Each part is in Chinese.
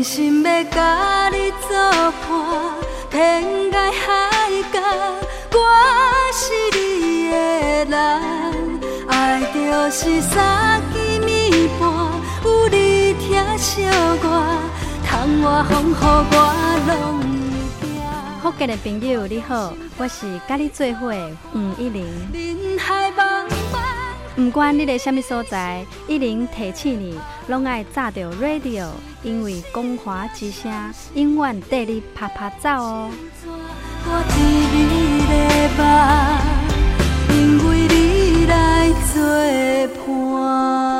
真心要甲你作伴，天涯海角，我是你的人。爱就是三更暝半，有你疼惜我，窗外风雨我拢会行。福建的朋友你好，我是甲你做伙的黄一玲。不管你在什么所在，一零提醒你，拢爱炸着 radio，因为光华之声永远带你啪啪走哦。我一日的梦，因为你来作伴。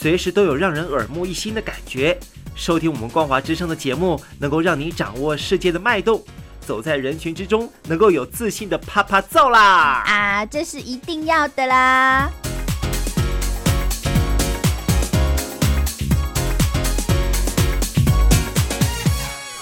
随时都有让人耳目一新的感觉。收听我们光华之声的节目，能够让你掌握世界的脉动，走在人群之中，能够有自信的啪啪照啦！啊，这是一定要的啦！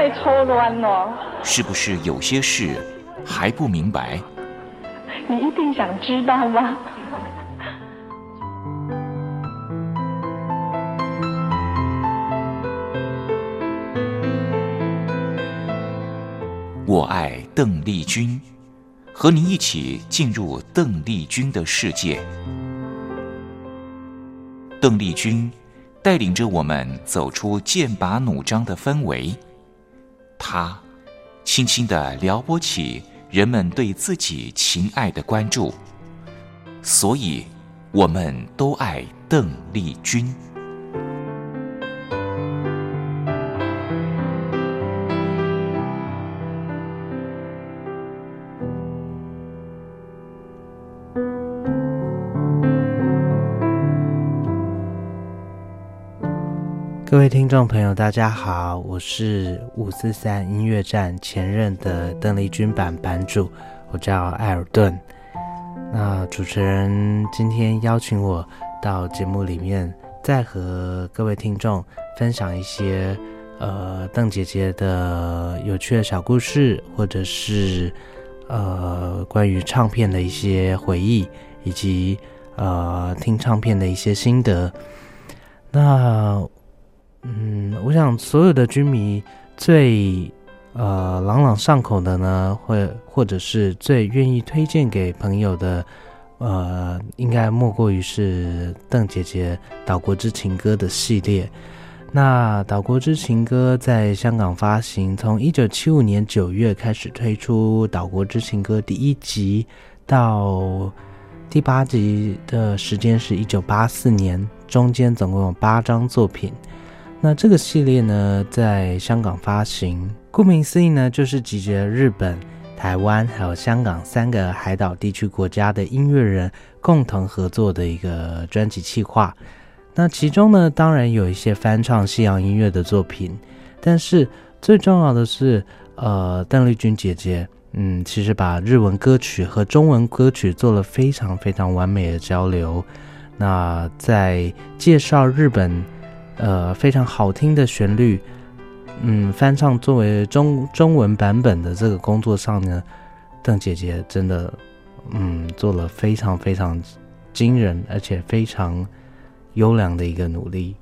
哦，我也抽乱了。是不是有些事还不明白？你一定想知道吗？我爱邓丽君，和您一起进入邓丽君的世界。邓丽君带领着我们走出剑拔弩张的氛围，他轻轻地撩拨起人们对自己情爱的关注，所以我们都爱邓丽君。各位听众朋友，大家好，我是五四三音乐站前任的邓丽君版版主，我叫艾尔顿。那主持人今天邀请我到节目里面，再和各位听众分享一些呃邓姐姐的有趣的小故事，或者是呃关于唱片的一些回忆，以及呃听唱片的一些心得。那嗯，我想所有的军迷最呃朗朗上口的呢，或或者是最愿意推荐给朋友的。呃，应该莫过于是邓姐姐《岛国之情歌》的系列。那《岛国之情歌》在香港发行，从一九七五年九月开始推出《岛国之情歌》第一集，到第八集的时间是一九八四年，中间总共有八张作品。那这个系列呢，在香港发行，顾名思义呢，就是集结日本。台湾还有香港三个海岛地区国家的音乐人共同合作的一个专辑企划。那其中呢，当然有一些翻唱西洋音乐的作品，但是最重要的是，呃，邓丽君姐姐，嗯，其实把日文歌曲和中文歌曲做了非常非常完美的交流。那在介绍日本，呃，非常好听的旋律。嗯，翻唱作为中中文版本的这个工作上呢，邓姐姐真的，嗯，做了非常非常惊人而且非常优良的一个努力。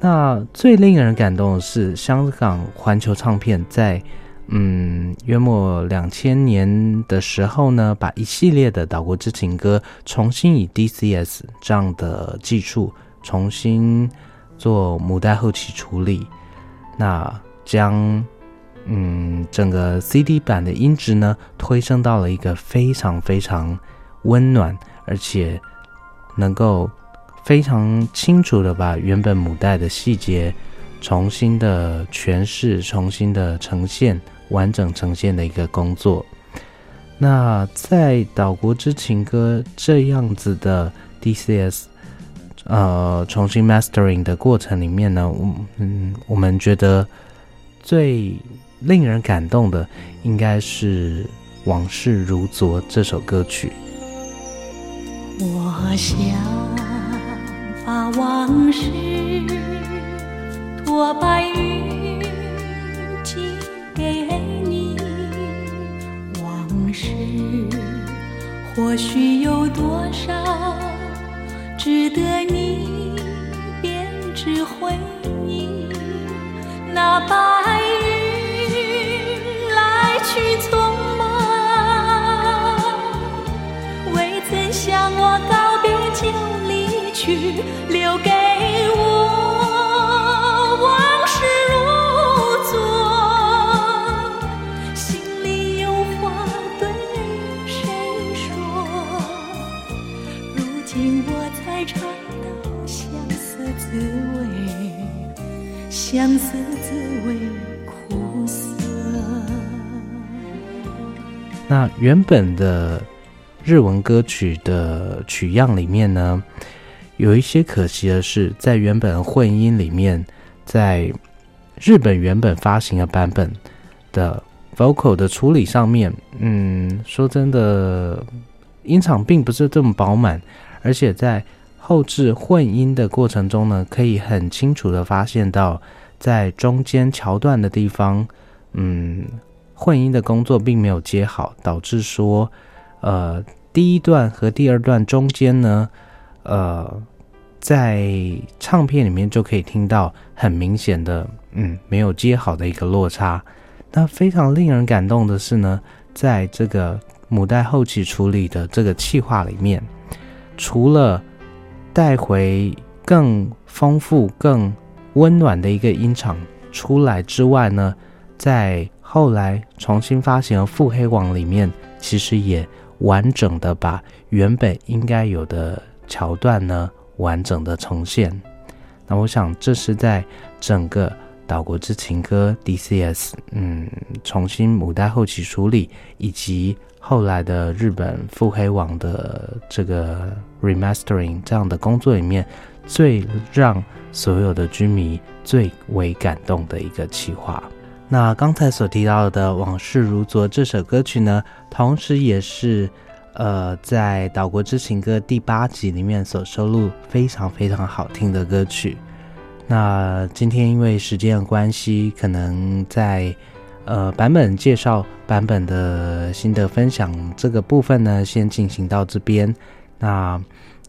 那最令人感动的是，香港环球唱片在嗯约莫两千年的时候呢，把一系列的岛国之情歌重新以 DCS 这样的技术重新做母带后期处理。那将嗯整个 CD 版的音质呢推升到了一个非常非常温暖，而且能够非常清楚的把原本母带的细节重新的诠释、重新的呈现、完整呈现的一个工作。那在《岛国之情歌》这样子的 DCS。呃，重新 mastering 的过程里面呢，我嗯，我们觉得最令人感动的应该是《往事如昨》这首歌曲。我想把往事托白云寄给你，往事或许有多少。值得你编织回忆，那白云来去匆忙，未曾向我告别就离去，留给那原本的日文歌曲的曲样里面呢，有一些可惜的是，在原本混音里面，在日本原本发行的版本的 vocal 的处理上面，嗯，说真的，音场并不是这么饱满，而且在后置混音的过程中呢，可以很清楚的发现到。在中间桥段的地方，嗯，混音的工作并没有接好，导致说，呃，第一段和第二段中间呢，呃，在唱片里面就可以听到很明显的，嗯，没有接好的一个落差。那非常令人感动的是呢，在这个母带后期处理的这个气化里面，除了带回更丰富、更温暖的一个音场出来之外呢，在后来重新发行的腹黑网里面，其实也完整的把原本应该有的桥段呢完整的重现。那我想这是在整个岛国之情歌 DCS 嗯重新母带后期处理，以及后来的日本腹黑网的这个 remastering 这样的工作里面。最让所有的居民最为感动的一个企划。那刚才所提到的《往事如昨》这首歌曲呢，同时也是呃在《岛国之情歌》第八集里面所收录非常非常好听的歌曲。那今天因为时间的关系，可能在呃版本介绍版本的心得分享这个部分呢，先进行到这边。那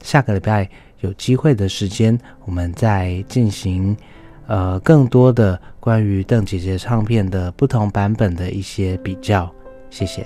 下个礼拜有机会的时间，我们再进行呃更多的关于邓姐姐唱片的不同版本的一些比较。谢谢。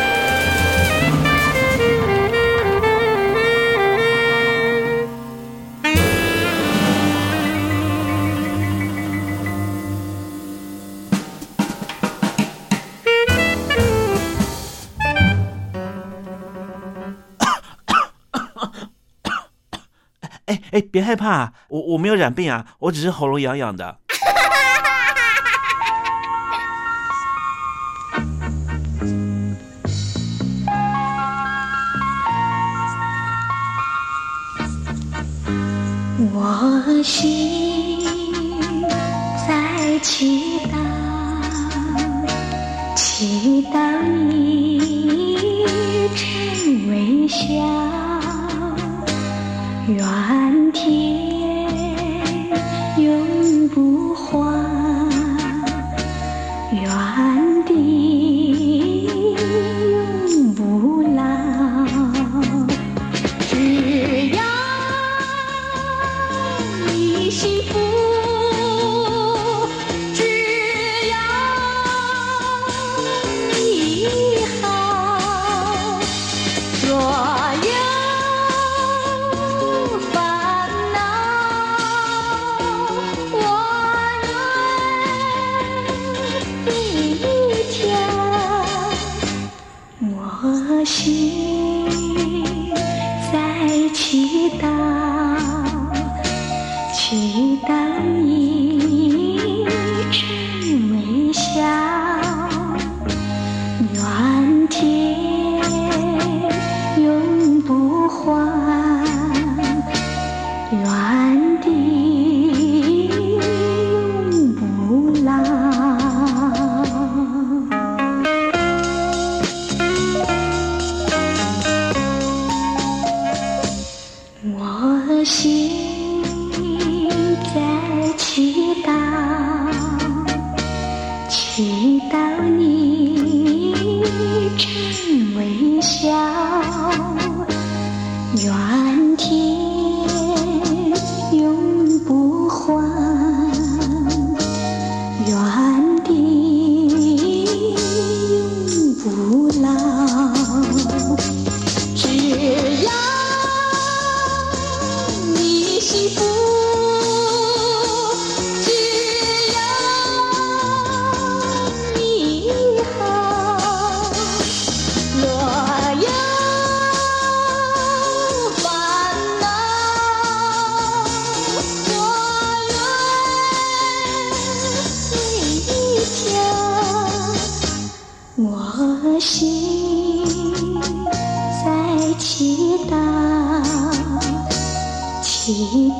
哎，别害怕，我我没有染病啊，我只是喉咙痒痒的。我心在祈祷，祈祷你成微笑。愿天永不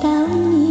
到你。